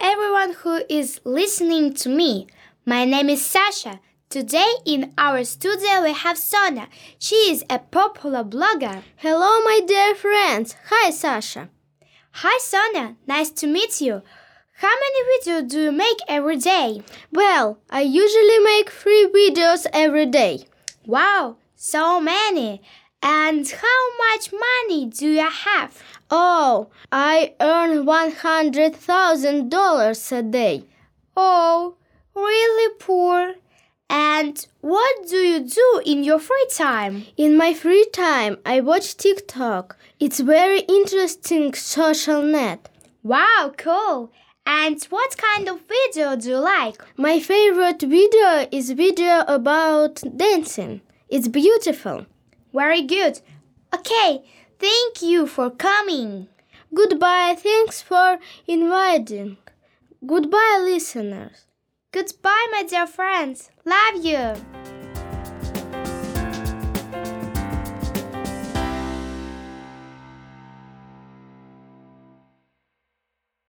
everyone who is listening to me. My name is Sasha. Today in our studio we have Sonia. She is a popular blogger. Hello, my dear friends. Hi, Sasha. Hi, Sonia. Nice to meet you. How many videos do you make every day? Well, I usually make three videos every day. Wow, so many. And how much money do you have? Oh, I earn $100,000 a day. Oh, really poor. And what do you do in your free time? In my free time, I watch TikTok. It's very interesting social net. Wow, cool. And what kind of video do you like? My favorite video is video about dancing. It's beautiful. Very good. Okay, thank you for coming. Goodbye. Thanks for inviting. Goodbye, listeners. Goodbye, my dear friends. Love you.